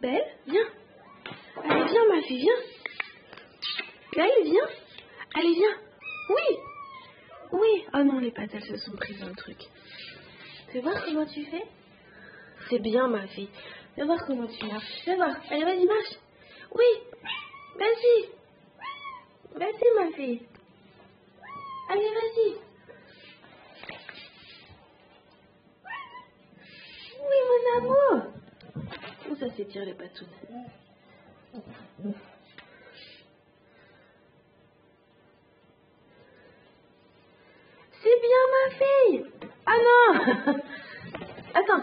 Belle, viens. Allez, viens, ma fille, viens. Belle, viens. Allez, viens. Oui. Oui. Oh non, les elles se sont prises le truc. Fais voir comment tu fais. C'est bien, ma fille. Fais voir comment tu marches. Fais voir. Allez, vas-y, marche. Oui. Vas-y. Vas-y, ma fille. Allez, vas-y. Oui, mon amour. S'étire les patounes C'est bien, ma fille. Ah non Attends.